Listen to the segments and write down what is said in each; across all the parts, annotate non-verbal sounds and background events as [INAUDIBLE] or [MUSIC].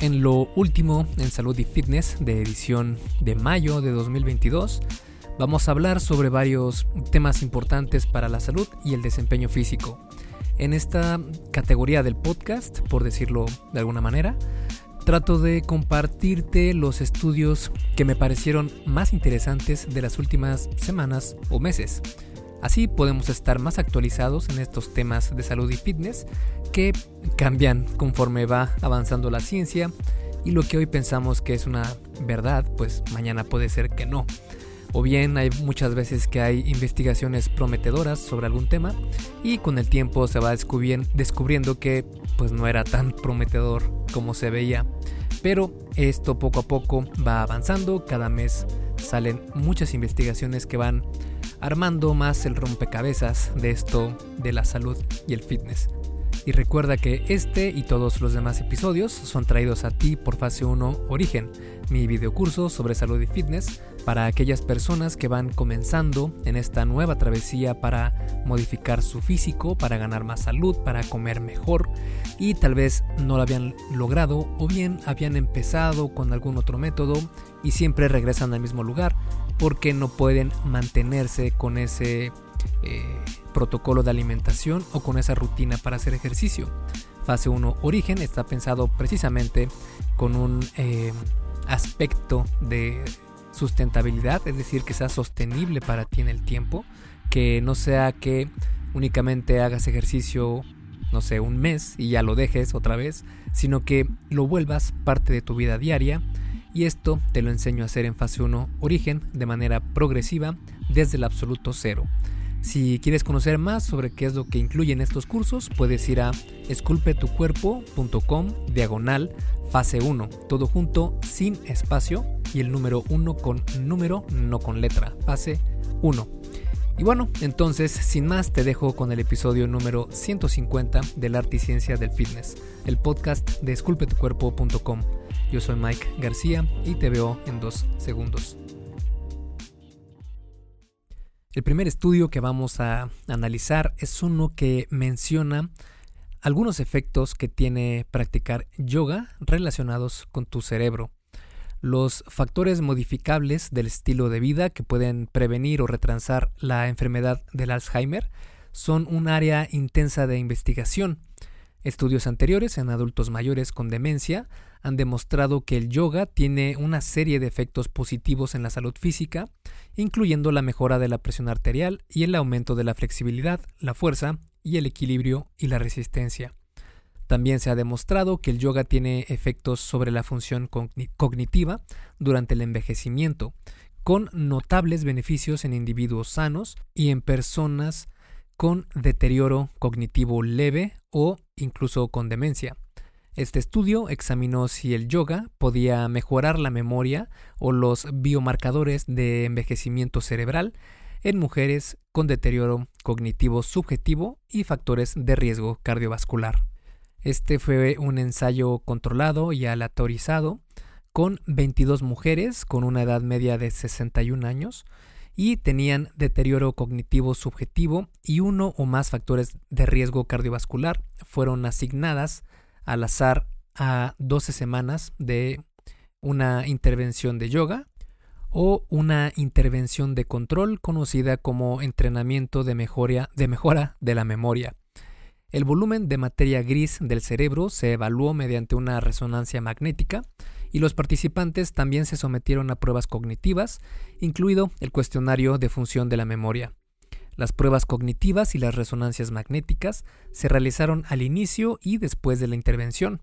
En lo último en Salud y Fitness de edición de mayo de 2022, vamos a hablar sobre varios temas importantes para la salud y el desempeño físico. En esta categoría del podcast, por decirlo de alguna manera, trato de compartirte los estudios que me parecieron más interesantes de las últimas semanas o meses. Así podemos estar más actualizados en estos temas de salud y fitness que cambian conforme va avanzando la ciencia y lo que hoy pensamos que es una verdad, pues mañana puede ser que no. O bien hay muchas veces que hay investigaciones prometedoras sobre algún tema y con el tiempo se va descubriendo que pues no era tan prometedor como se veía. Pero esto poco a poco va avanzando, cada mes salen muchas investigaciones que van armando más el rompecabezas de esto de la salud y el fitness. Y recuerda que este y todos los demás episodios son traídos a ti por Fase 1 Origen, mi videocurso sobre salud y fitness para aquellas personas que van comenzando en esta nueva travesía para modificar su físico, para ganar más salud, para comer mejor. Y tal vez no lo habían logrado o bien habían empezado con algún otro método y siempre regresan al mismo lugar porque no pueden mantenerse con ese eh, protocolo de alimentación o con esa rutina para hacer ejercicio. Fase 1 Origen está pensado precisamente con un eh, aspecto de sustentabilidad, es decir, que sea sostenible para ti en el tiempo, que no sea que únicamente hagas ejercicio, no sé, un mes y ya lo dejes otra vez, sino que lo vuelvas parte de tu vida diaria y esto te lo enseño a hacer en fase 1 origen de manera progresiva desde el absoluto cero. Si quieres conocer más sobre qué es lo que incluyen estos cursos, puedes ir a esculpetucuerpo.com diagonal fase 1, todo junto sin espacio y el número 1 con número, no con letra, fase 1. Y bueno, entonces, sin más, te dejo con el episodio número 150 del arte y ciencia del fitness, el podcast de esculpetucuerpo.com. Yo soy Mike García y te veo en dos segundos. El primer estudio que vamos a analizar es uno que menciona algunos efectos que tiene practicar yoga relacionados con tu cerebro. Los factores modificables del estilo de vida que pueden prevenir o retrasar la enfermedad del Alzheimer son un área intensa de investigación. Estudios anteriores en adultos mayores con demencia han demostrado que el yoga tiene una serie de efectos positivos en la salud física, incluyendo la mejora de la presión arterial y el aumento de la flexibilidad, la fuerza y el equilibrio y la resistencia. También se ha demostrado que el yoga tiene efectos sobre la función cognitiva durante el envejecimiento, con notables beneficios en individuos sanos y en personas con deterioro cognitivo leve o incluso con demencia. Este estudio examinó si el yoga podía mejorar la memoria o los biomarcadores de envejecimiento cerebral en mujeres con deterioro cognitivo subjetivo y factores de riesgo cardiovascular. Este fue un ensayo controlado y aleatorizado con 22 mujeres con una edad media de 61 años y tenían deterioro cognitivo subjetivo y uno o más factores de riesgo cardiovascular fueron asignadas al azar a 12 semanas de una intervención de yoga o una intervención de control conocida como entrenamiento de mejora, de mejora de la memoria. El volumen de materia gris del cerebro se evaluó mediante una resonancia magnética y los participantes también se sometieron a pruebas cognitivas, incluido el cuestionario de función de la memoria. Las pruebas cognitivas y las resonancias magnéticas se realizaron al inicio y después de la intervención.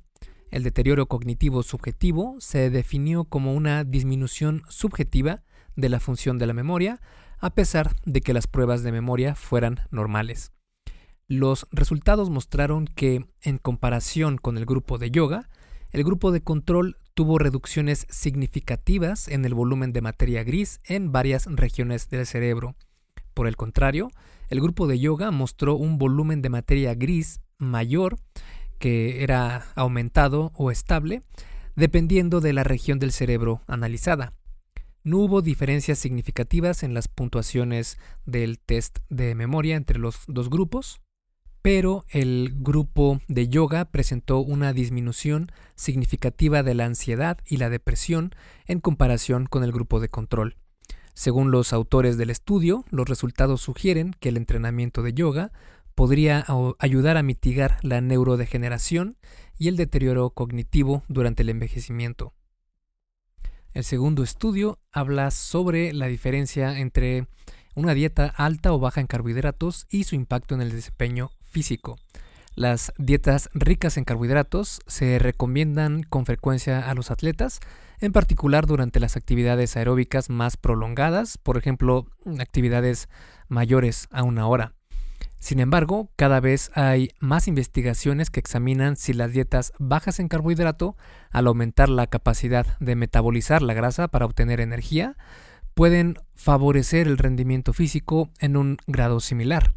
El deterioro cognitivo subjetivo se definió como una disminución subjetiva de la función de la memoria, a pesar de que las pruebas de memoria fueran normales. Los resultados mostraron que, en comparación con el grupo de yoga, el grupo de control tuvo reducciones significativas en el volumen de materia gris en varias regiones del cerebro, por el contrario, el grupo de yoga mostró un volumen de materia gris mayor que era aumentado o estable dependiendo de la región del cerebro analizada. No hubo diferencias significativas en las puntuaciones del test de memoria entre los dos grupos, pero el grupo de yoga presentó una disminución significativa de la ansiedad y la depresión en comparación con el grupo de control. Según los autores del estudio, los resultados sugieren que el entrenamiento de yoga podría ayudar a mitigar la neurodegeneración y el deterioro cognitivo durante el envejecimiento. El segundo estudio habla sobre la diferencia entre una dieta alta o baja en carbohidratos y su impacto en el desempeño físico. Las dietas ricas en carbohidratos se recomiendan con frecuencia a los atletas, en particular durante las actividades aeróbicas más prolongadas, por ejemplo, actividades mayores a una hora. Sin embargo, cada vez hay más investigaciones que examinan si las dietas bajas en carbohidrato, al aumentar la capacidad de metabolizar la grasa para obtener energía, pueden favorecer el rendimiento físico en un grado similar.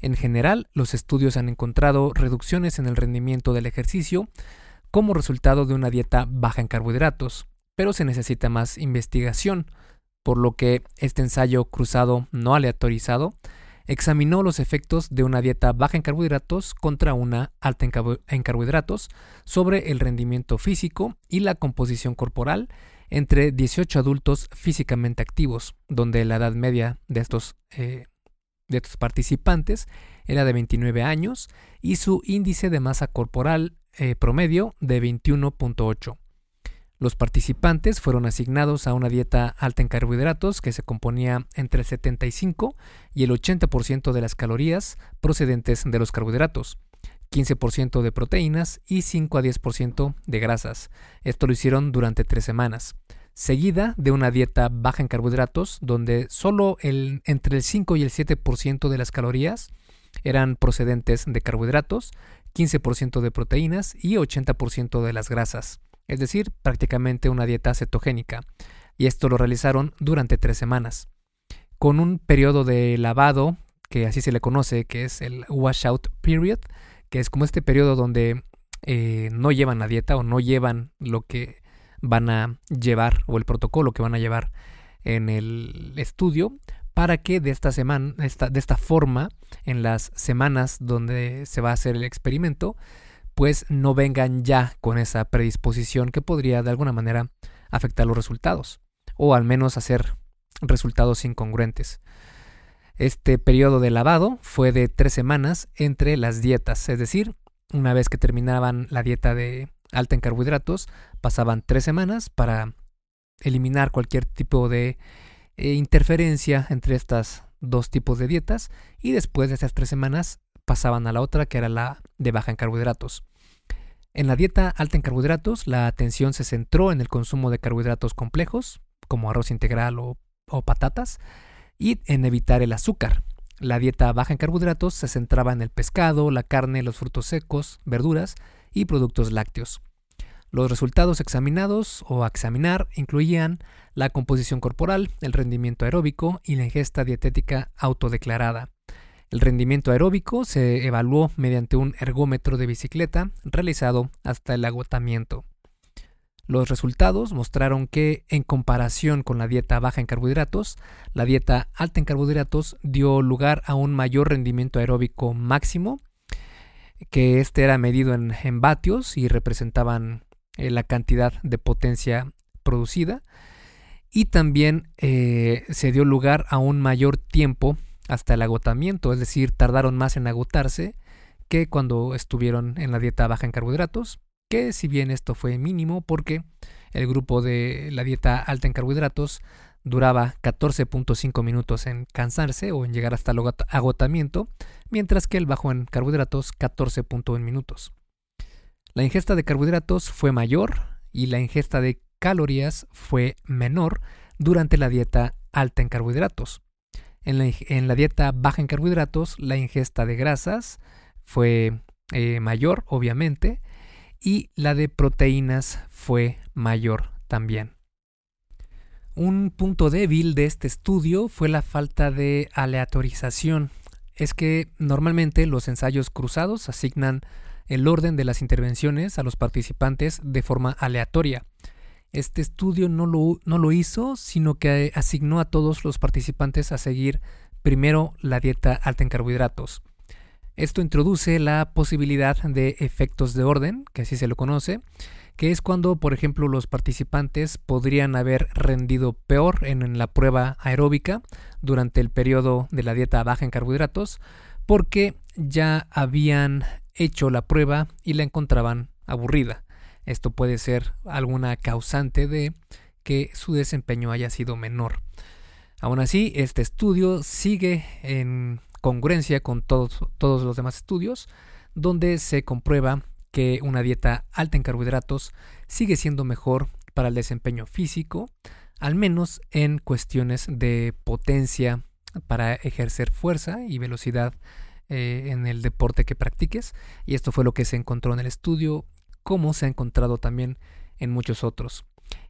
En general, los estudios han encontrado reducciones en el rendimiento del ejercicio como resultado de una dieta baja en carbohidratos, pero se necesita más investigación, por lo que este ensayo cruzado no aleatorizado examinó los efectos de una dieta baja en carbohidratos contra una alta en carbohidratos sobre el rendimiento físico y la composición corporal entre 18 adultos físicamente activos, donde la edad media de estos, eh, de estos participantes era de 29 años y su índice de masa corporal eh, promedio de 21.8. Los participantes fueron asignados a una dieta alta en carbohidratos que se componía entre el 75 y el 80% de las calorías procedentes de los carbohidratos, 15% de proteínas y 5 a 10% de grasas. Esto lo hicieron durante tres semanas, seguida de una dieta baja en carbohidratos donde solo el, entre el 5 y el 7% de las calorías eran procedentes de carbohidratos, 15% de proteínas y 80% de las grasas es decir, prácticamente una dieta cetogénica, y esto lo realizaron durante tres semanas, con un periodo de lavado, que así se le conoce, que es el washout period, que es como este periodo donde eh, no llevan la dieta o no llevan lo que van a llevar o el protocolo que van a llevar en el estudio para que de esta semana, de esta forma, en las semanas donde se va a hacer el experimento, pues no vengan ya con esa predisposición que podría de alguna manera afectar los resultados, o al menos hacer resultados incongruentes. Este periodo de lavado fue de tres semanas entre las dietas, es decir, una vez que terminaban la dieta de alta en carbohidratos, pasaban tres semanas para eliminar cualquier tipo de eh, interferencia entre estas dos tipos de dietas y después de esas tres semanas pasaban a la otra que era la de baja en carbohidratos. En la dieta alta en carbohidratos, la atención se centró en el consumo de carbohidratos complejos, como arroz integral o, patatas, y en evitar el azúcar. La dieta baja en carbohidratos se centraba en el pescado, la carne, los frutos secos, verduras y productos lácteos. Los resultados examinados o a examinar incluían la composición corporal, el rendimiento aeróbico y la ingesta dietética autodeclarada. El rendimiento aeróbico se evaluó mediante un ergómetro de bicicleta realizado hasta el agotamiento. Los resultados mostraron que, en comparación con la dieta baja en carbohidratos, la dieta alta en carbohidratos dio lugar a un mayor rendimiento aeróbico máximo, que este era medido en, vatios y representaban eh, la cantidad de potencia producida, y también eh, se dio lugar a un mayor tiempo hasta el agotamiento, es decir, tardaron más en agotarse que cuando estuvieron en la dieta baja en carbohidratos, que si bien esto fue mínimo porque el grupo de la dieta alta en carbohidratos duraba 14.5 minutos en cansarse o en llegar hasta el agotamiento, mientras que el bajo en carbohidratos 14.1 minutos. La ingesta de carbohidratos fue mayor y la ingesta de calorías fue menor durante la dieta alta en carbohidratos. En la, dieta baja en carbohidratos, la ingesta de grasas fue eh, mayor, obviamente, y la de proteínas fue mayor también. Un punto débil de este estudio fue la falta de aleatorización. Es que normalmente los ensayos cruzados asignan el orden de las intervenciones a los participantes de forma aleatoria. Este estudio no lo, no lo hizo, sino que asignó a todos los participantes a seguir primero la dieta alta en carbohidratos. Esto introduce la posibilidad de efectos de orden, que así se lo conoce, que es cuando, por ejemplo, los participantes podrían haber rendido peor en, la prueba aeróbica durante el periodo de la dieta baja en carbohidratos, porque ya habían hecho la prueba y la encontraban aburrida. Esto puede ser alguna causante de que su desempeño haya sido menor. Aún así, este estudio sigue en congruencia con todos, todos los demás estudios, donde se comprueba que una dieta alta en carbohidratos sigue siendo mejor para el desempeño físico, al menos en cuestiones de potencia para ejercer fuerza y velocidad eh, en el deporte que practiques. Y esto fue lo que se encontró en el estudio, como se ha encontrado también en muchos otros.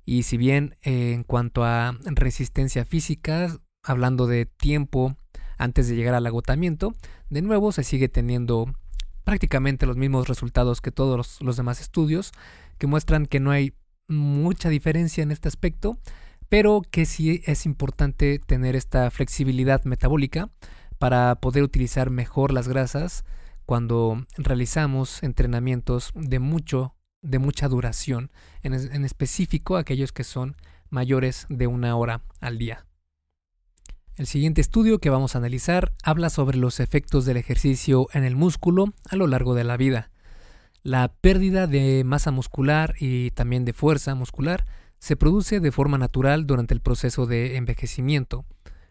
Y si bien eh, en cuanto a resistencia física, hablando de tiempo antes de llegar al agotamiento, de nuevo se sigue teniendo prácticamente los mismos resultados que todos los, demás estudios, que muestran que no hay mucha diferencia en este aspecto, pero que sí es importante tener esta flexibilidad metabólica para poder utilizar mejor las grasas cuando realizamos entrenamientos de mucho de mucha duración, en, en específico aquellos que son mayores de una hora al día. El siguiente estudio que vamos a analizar habla sobre los efectos del ejercicio en el músculo a lo largo de la vida. La pérdida de masa muscular y también de fuerza muscular se produce de forma natural durante el proceso de envejecimiento,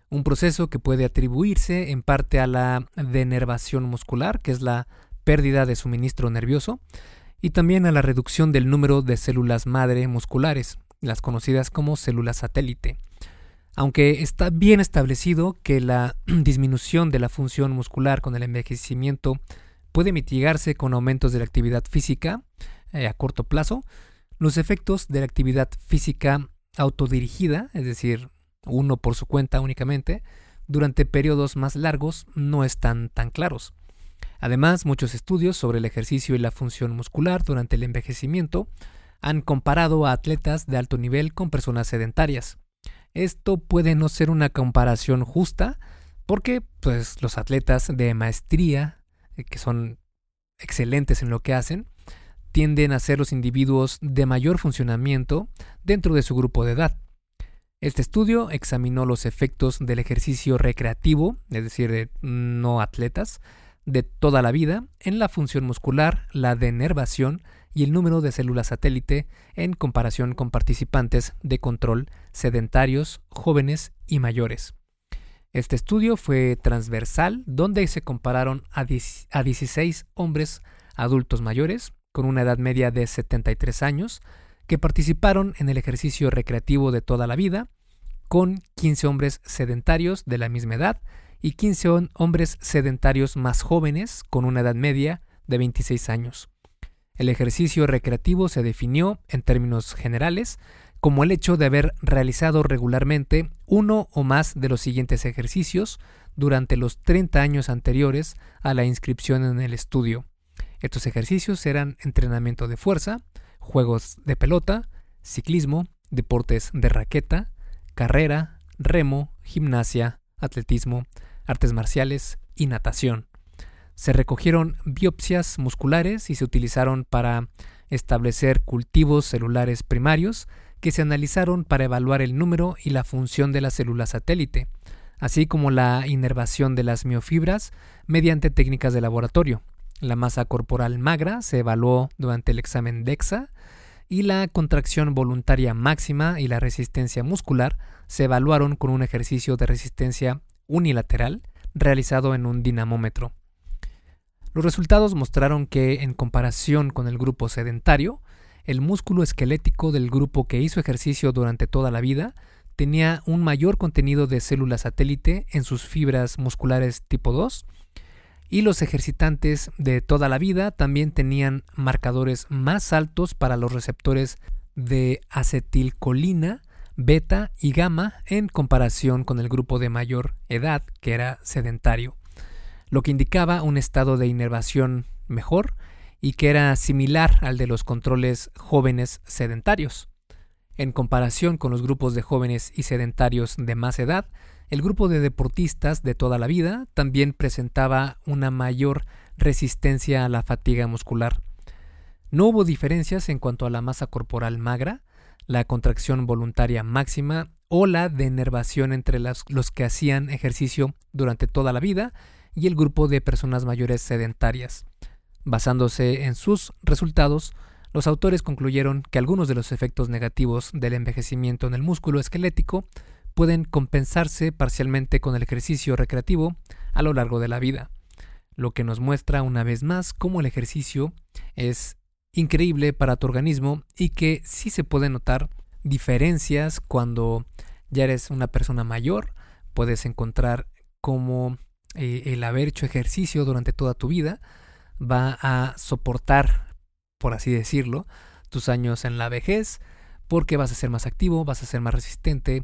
un proceso que puede atribuirse en parte a la denervación muscular, que es la pérdida de suministro nervioso, y también a la reducción del número de células madre musculares, las conocidas como células satélite. Aunque está bien establecido que la [CLEARS THROAT] disminución de la función muscular con el envejecimiento puede mitigarse con aumentos de la actividad física eh, a corto plazo, los efectos de la actividad física autodirigida, es decir, uno por su cuenta únicamente, durante periodos más largos no están tan claros. Además, muchos estudios sobre el ejercicio y la función muscular durante el envejecimiento han comparado a atletas de alto nivel con personas sedentarias. Esto puede no ser una comparación justa porque pues, los atletas de maestría, eh, que son excelentes en lo que hacen, tienden a ser los individuos de mayor funcionamiento dentro de su grupo de edad. Este estudio examinó los efectos del ejercicio recreativo, es decir, de no atletas, de toda la vida en la función muscular, la denervación y el número de células satélite en comparación con participantes de control sedentarios, jóvenes y mayores. Este estudio fue transversal, donde se compararon a, 16 hombres adultos mayores, con una edad media de 73 años, que participaron en el ejercicio recreativo de toda la vida, con 15 hombres sedentarios de la misma edad y 15 hombres sedentarios más jóvenes, con una edad media de 26 años. El ejercicio recreativo se definió, en términos generales, como el hecho de haber realizado regularmente uno o más de los siguientes ejercicios durante los 30 años anteriores a la inscripción en el estudio. Estos ejercicios eran entrenamiento de fuerza, juegos de pelota, ciclismo, deportes de raqueta, carrera, remo, gimnasia, atletismo, artes marciales y natación. Se recogieron biopsias musculares y se utilizaron para establecer cultivos celulares primarios que se analizaron para evaluar el número y la función de la célula satélite, así como la inervación de las miofibras mediante técnicas de laboratorio. La masa corporal magra se evaluó durante el examen DEXA y la contracción voluntaria máxima y la resistencia muscular se evaluaron con un ejercicio de resistencia unilateral realizado en un dinamómetro. Los resultados mostraron que, en comparación con el grupo sedentario, el músculo esquelético del grupo que hizo ejercicio durante toda la vida tenía un mayor contenido de células satélite en sus fibras musculares tipo 2 y los ejercitantes de toda la vida también tenían marcadores más altos para los receptores de acetilcolina, beta y gamma en comparación con el grupo de mayor edad que era sedentario lo que indicaba un estado de inervación mejor y que era similar al de los controles jóvenes sedentarios. En comparación con los grupos de jóvenes y sedentarios de más edad, el grupo de deportistas de toda la vida también presentaba una mayor resistencia a la fatiga muscular. No hubo diferencias en cuanto a la masa corporal magra, la contracción voluntaria máxima o la denervación entre los que hacían ejercicio durante toda la vida y el grupo de personas mayores sedentarias. Basándose en sus resultados, los autores concluyeron que algunos de los efectos negativos del envejecimiento en el músculo esquelético pueden compensarse parcialmente con el ejercicio recreativo a lo largo de la vida, lo que nos muestra una vez más cómo el ejercicio es increíble para tu organismo y que sí se pueden notar diferencias cuando ya eres una persona mayor, puedes encontrar cómo eh, el haber hecho ejercicio durante toda tu vida va a soportar, por así decirlo, tus años en la vejez, porque vas a ser más activo, vas a ser más resistente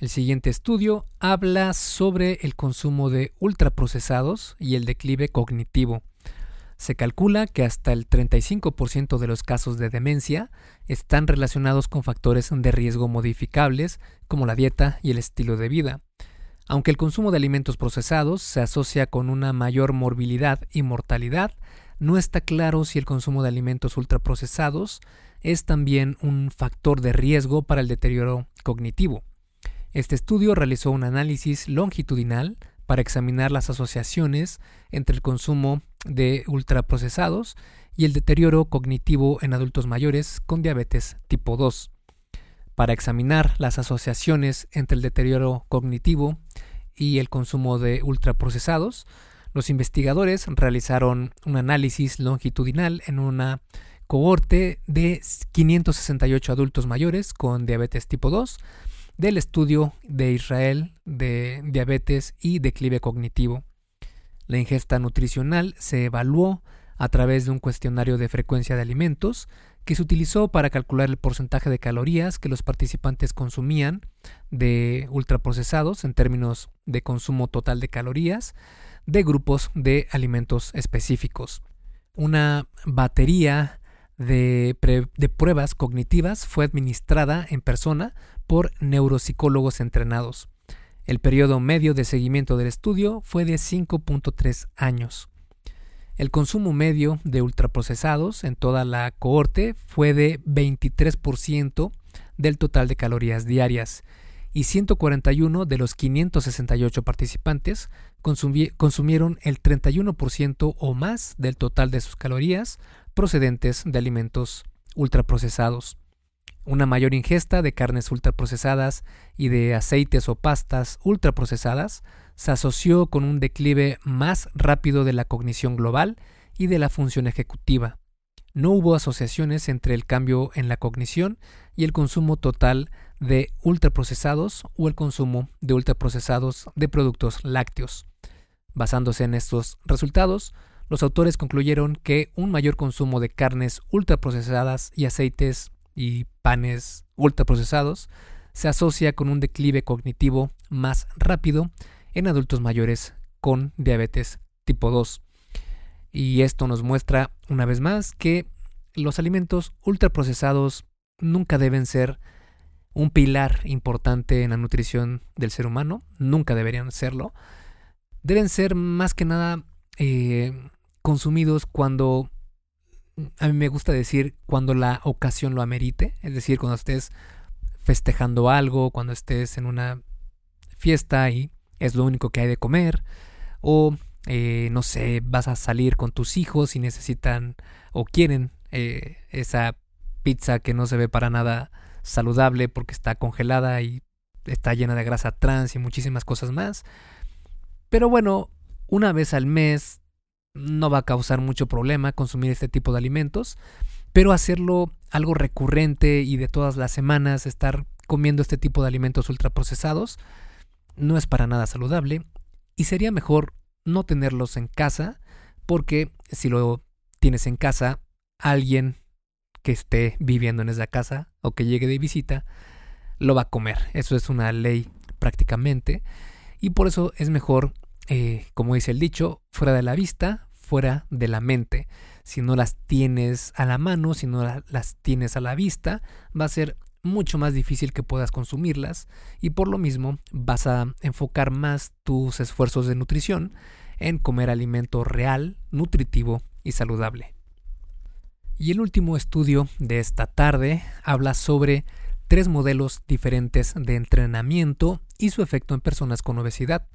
El siguiente estudio habla sobre el consumo de ultraprocesados y el declive cognitivo. Se calcula que hasta el 35% de los casos de demencia están relacionados con factores de riesgo modificables como la dieta y el estilo de vida. Aunque el consumo de alimentos procesados se asocia con una mayor morbilidad y mortalidad, no está claro si el consumo de alimentos ultraprocesados es también un factor de riesgo para el deterioro cognitivo. Este estudio realizó un análisis longitudinal para examinar las asociaciones entre el consumo de ultraprocesados y el deterioro cognitivo en adultos mayores con diabetes tipo 2. Para examinar las asociaciones entre el deterioro cognitivo y el consumo de ultraprocesados, los investigadores realizaron un análisis longitudinal en una cohorte de 568 adultos mayores con diabetes tipo 2 del estudio de Israel de diabetes y declive cognitivo. La ingesta nutricional se evaluó a través de un cuestionario de frecuencia de alimentos que se utilizó para calcular el porcentaje de calorías que los participantes consumían de ultraprocesados en términos de consumo total de calorías de grupos de alimentos específicos. Una batería de, pruebas cognitivas fue administrada en persona por neuropsicólogos entrenados. El periodo medio de seguimiento del estudio fue de 5.3 años. El consumo medio de ultraprocesados en toda la cohorte fue de 23% del total de calorías diarias y 141 de los 568 participantes consumieron el 31% o más del total de sus calorías procedentes de alimentos ultraprocesados. Una mayor ingesta de carnes ultraprocesadas y de aceites o pastas ultraprocesadas se asoció con un declive más rápido de la cognición global y de la función ejecutiva. No hubo asociaciones entre el cambio en la cognición y el consumo total de ultraprocesados o el consumo de ultraprocesados de productos lácteos. Basándose en estos resultados, los autores concluyeron que un mayor consumo de carnes ultraprocesadas y aceites y panes ultraprocesados se asocia con un declive cognitivo más rápido en adultos mayores con diabetes tipo 2. Y esto nos muestra una vez más que los alimentos ultraprocesados nunca deben ser un pilar importante en la nutrición del ser humano, nunca deberían serlo. Deben ser más que nada eh, consumidos cuando a mí me gusta decir cuando la ocasión lo amerite, es decir, cuando estés festejando algo, cuando estés en una fiesta y es lo único que hay de comer, o eh, no sé, vas a salir con tus hijos y necesitan o quieren eh, esa pizza que no se ve para nada saludable porque está congelada y está llena de grasa trans y muchísimas cosas más. Pero bueno, una vez al mes no va a causar mucho problema consumir este tipo de alimentos, pero hacerlo algo recurrente y de todas las semanas estar comiendo este tipo de alimentos ultraprocesados no es para nada saludable y sería mejor no tenerlos en casa porque si lo tienes en casa, alguien que esté viviendo en esa casa o que llegue de visita lo va a comer. Eso es una ley prácticamente y por eso es mejor, eh, como dice el dicho, fuera de la vista, fuera de la mente. Si no las tienes a la mano, si no las tienes a la vista, va a ser mucho más difícil que puedas consumirlas y por lo mismo vas a enfocar más tus esfuerzos de nutrición en comer alimento real, nutritivo y saludable. Y el último estudio de esta tarde habla sobre tres modelos diferentes de entrenamiento y su efecto en personas con obesidad.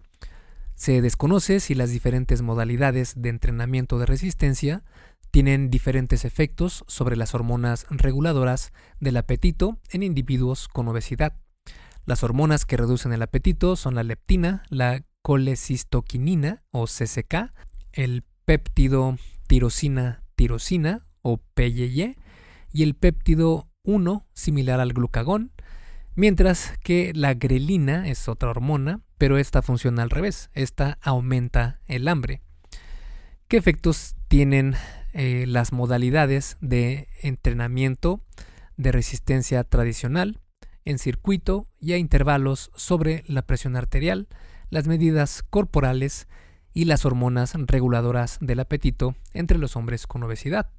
Se desconoce si las diferentes modalidades de entrenamiento de resistencia tienen diferentes efectos sobre las hormonas reguladoras del apetito en individuos con obesidad. Las hormonas que reducen el apetito son la leptina, la colecistoquinina o CCK, el péptido tirosina tirosina o PYY y el péptido 1 similar al glucagón, mientras que la grelina es otra hormona, pero esta funciona al revés, esta aumenta el hambre. ¿Qué efectos tienen eh, las modalidades de entrenamiento de resistencia tradicional en circuito y a intervalos sobre la presión arterial, las medidas corporales y las hormonas reguladoras del apetito entre los hombres con obesidad.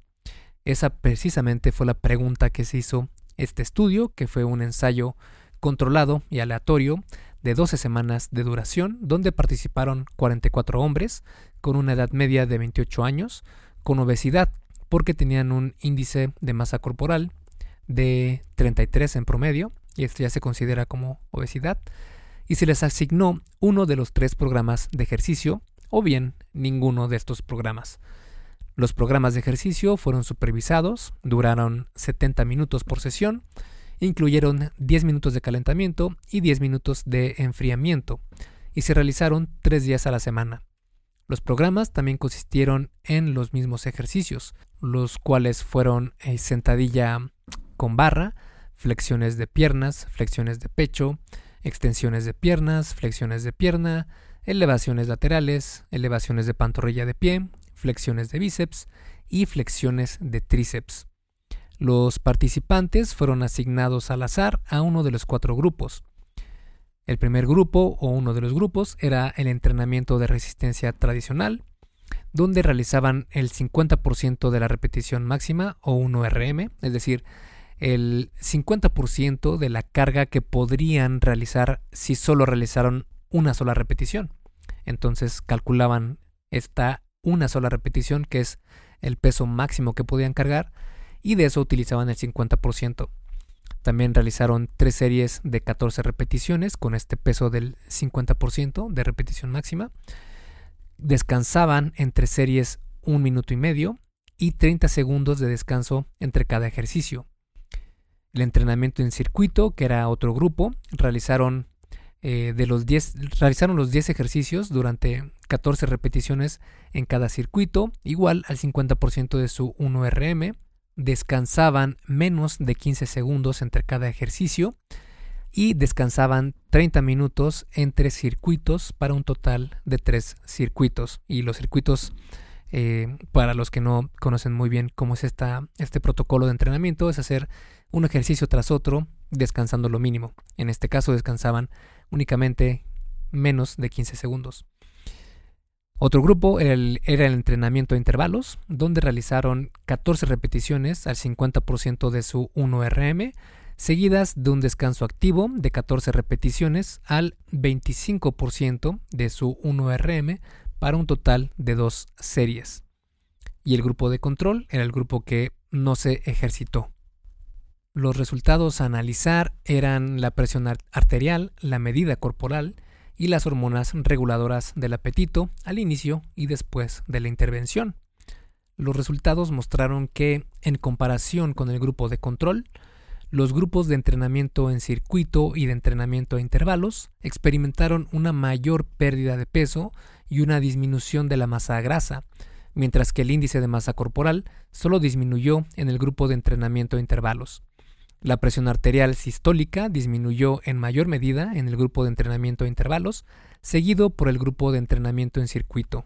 Esa precisamente fue la pregunta que se hizo este estudio, que fue un ensayo controlado y aleatorio de 12 semanas de duración, donde participaron 44 hombres con una edad media de 28 años, con obesidad, porque tenían un índice de masa corporal de 33 en promedio, y esto ya se considera como obesidad, y se les asignó uno de los tres programas de ejercicio, o bien ninguno de estos programas. Los programas de ejercicio fueron supervisados, duraron 70 minutos por sesión, incluyeron 10 minutos de calentamiento y 10 minutos de enfriamiento, y se realizaron tres días a la semana. Los programas también consistieron en los mismos ejercicios, los cuales fueron eh, sentadilla con barra, flexiones de piernas, flexiones de pecho, extensiones de piernas, flexiones de pierna, elevaciones laterales, elevaciones de pantorrilla de pie, flexiones de bíceps y flexiones de tríceps. Los participantes fueron asignados al azar a uno de los cuatro grupos. El primer grupo o uno de los grupos era el entrenamiento de resistencia tradicional, donde realizaban el 50% de la repetición máxima o 1RM, es decir, el 50% de la carga que podrían realizar si solo realizaron una sola repetición. Entonces calculaban esta una sola repetición, que es el peso máximo que podían cargar, y de eso utilizaban el 50%. También realizaron tres series de 14 repeticiones con este peso del 50% de repetición máxima. Descansaban entre series un minuto y medio y 30 segundos de descanso entre cada ejercicio. El entrenamiento en circuito, que era otro grupo, realizaron eh, de los 10, realizaron los 10 ejercicios durante 14 repeticiones en cada circuito, igual al 50% de su 1RM. Descansaban menos de 15 segundos entre cada ejercicio y descansaban 30 minutos entre circuitos para un total de 3 circuitos. Y los circuitos, eh, para los que no conocen muy bien cómo es esta, este protocolo de entrenamiento, es hacer un ejercicio tras otro descansando lo mínimo. En este caso descansaban únicamente menos de 15 segundos. Otro grupo era el, entrenamiento a intervalos, donde realizaron 14 repeticiones al 50% de su 1RM, seguidas de un descanso activo de 14 repeticiones al 25% de su 1RM para un total de dos series. Y el grupo de control era el grupo que no se ejercitó. Los resultados a analizar eran la presión arterial, la medida corporal y las hormonas reguladoras del apetito al inicio y después de la intervención. los resultados mostraron que, en comparación con el grupo de control, los grupos de entrenamiento en circuito y de entrenamiento a intervalos experimentaron una mayor pérdida de peso y una disminución de la masa grasa, mientras que el índice de masa corporal solo disminuyó en el grupo de entrenamiento a intervalos. La presión arterial sistólica disminuyó en mayor medida en el grupo de entrenamiento a intervalos, seguido por el grupo de entrenamiento en circuito.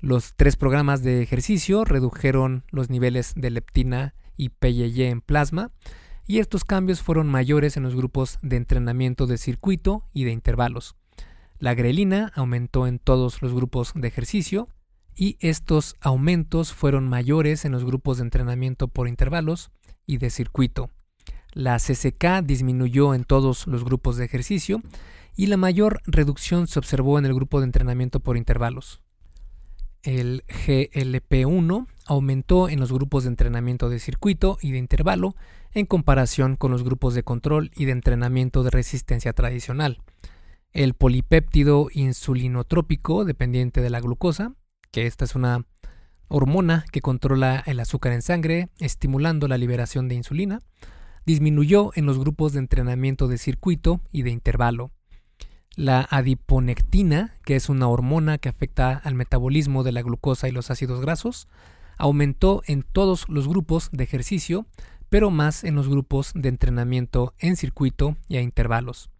Los tres programas de ejercicio redujeron los niveles de leptina y PYY en plasma, y estos cambios fueron mayores en los grupos de entrenamiento de circuito y de intervalos. La grelina aumentó en todos los grupos de ejercicio y estos aumentos fueron mayores en los grupos de entrenamiento por intervalos y de circuito. La CCK disminuyó en todos los grupos de ejercicio y la mayor reducción se observó en el grupo de entrenamiento por intervalos. El GLP1 aumentó en los grupos de entrenamiento de circuito y de intervalo en comparación con los grupos de control y de entrenamiento de resistencia tradicional. El polipéptido insulinotrópico dependiente de la glucosa, que esta es una hormona que controla el azúcar en sangre, estimulando la liberación de insulina, disminuyó en los grupos de entrenamiento de circuito y de intervalo. La adiponectina, que es una hormona que afecta al metabolismo de la glucosa y los ácidos grasos, aumentó en todos los grupos de ejercicio, pero más en los grupos de entrenamiento en circuito y a intervalos.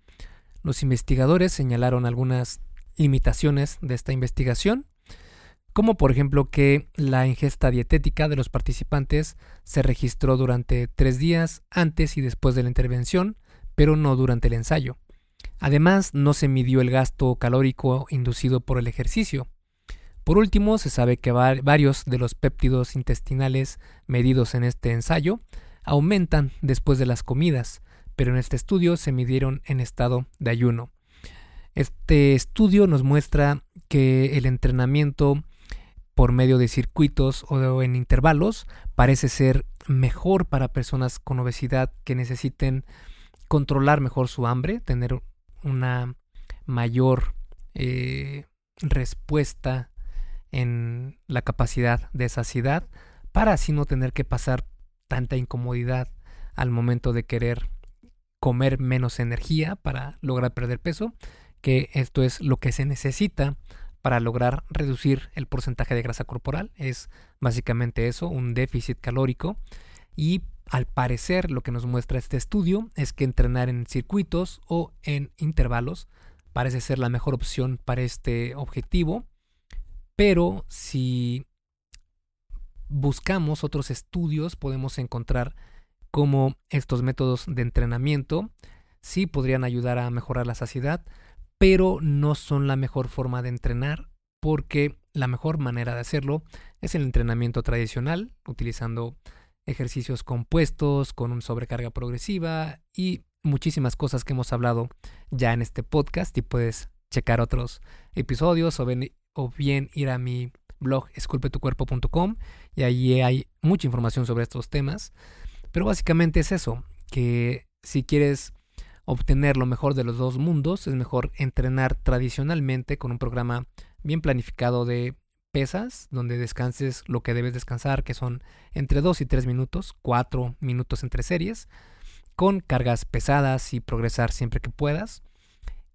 Los investigadores señalaron algunas limitaciones de esta investigación, como por ejemplo que la ingesta dietética de los participantes se registró durante tres días antes y después de la intervención, pero no durante el ensayo. Además, no se midió el gasto calórico inducido por el ejercicio. Por último, se sabe que varios de los péptidos intestinales medidos en este ensayo aumentan después de las comidas, pero en este estudio se midieron en estado de ayuno. Este estudio nos muestra que el entrenamiento por medio de circuitos o en intervalos parece ser mejor para personas con obesidad que necesiten controlar mejor su hambre, tener una mayor eh, respuesta en la capacidad de saciedad para así no tener que pasar tanta incomodidad al momento de querer comer menos energía para lograr perder peso, que esto es lo que se necesita para lograr reducir el porcentaje de grasa corporal. Es básicamente eso, un déficit calórico. Y al parecer lo que nos muestra este estudio es que entrenar en circuitos o en intervalos parece ser la mejor opción para este objetivo, pero si buscamos otros estudios podemos encontrar cómo estos métodos de entrenamiento sí podrían ayudar a mejorar la saciedad, pero no son la mejor forma de entrenar porque la mejor manera de hacerlo es el entrenamiento tradicional, utilizando ejercicios compuestos con una sobrecarga progresiva y muchísimas cosas que hemos hablado ya en este podcast y puedes checar otros episodios o, bien ir a mi blog esculpetucuerpo.com y allí hay mucha información sobre estos temas. Pero básicamente es eso, que si quieres obtener lo mejor de los dos mundos, es mejor entrenar tradicionalmente con un programa bien planificado de pesas, donde descanses lo que debes descansar, que son entre 2 y 3 minutos, 4 minutos entre series, con cargas pesadas y progresar siempre que puedas.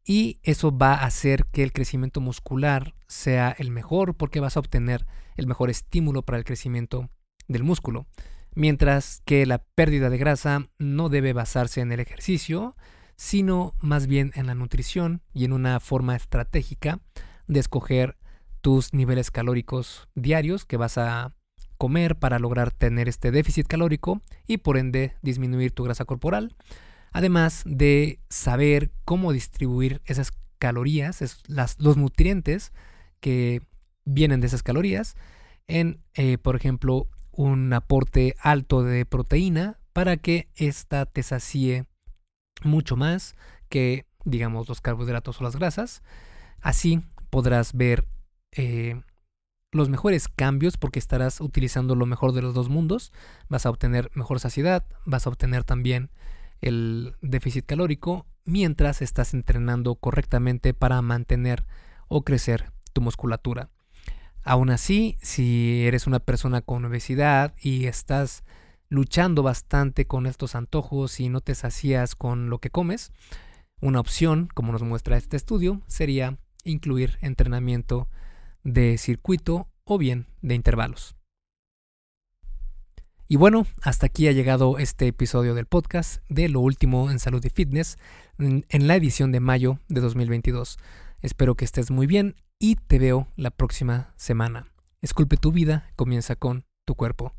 Y eso va a hacer que el crecimiento muscular sea el mejor porque vas a obtener el mejor estímulo para el crecimiento del músculo. Mientras que la pérdida de grasa no debe basarse en el ejercicio, sino más bien en la nutrición y en una forma estratégica de escoger tus niveles calóricos diarios que vas a comer para lograr tener este déficit calórico y por ende disminuir tu grasa corporal. Además de saber cómo distribuir esas calorías, los nutrientes que vienen de esas calorías, en, eh, por ejemplo, un aporte alto de proteína para que ésta te sacie mucho más que, digamos, los carbohidratos o las grasas. Así podrás ver eh, los mejores cambios porque estarás utilizando lo mejor de los dos mundos. Vas a obtener mejor saciedad, vas a obtener también el déficit calórico mientras estás entrenando correctamente para mantener o crecer tu musculatura. Aún así, si eres una persona con obesidad y estás luchando bastante con estos antojos y no te sacías con lo que comes, una opción, como nos muestra este estudio, sería incluir entrenamiento de circuito o bien de intervalos. Y bueno, hasta aquí ha llegado este episodio del podcast de Lo Último en Salud y Fitness en la edición de mayo de 2022. Espero que estés muy bien y te veo la próxima semana. Esculpe tu vida, comienza con tu cuerpo.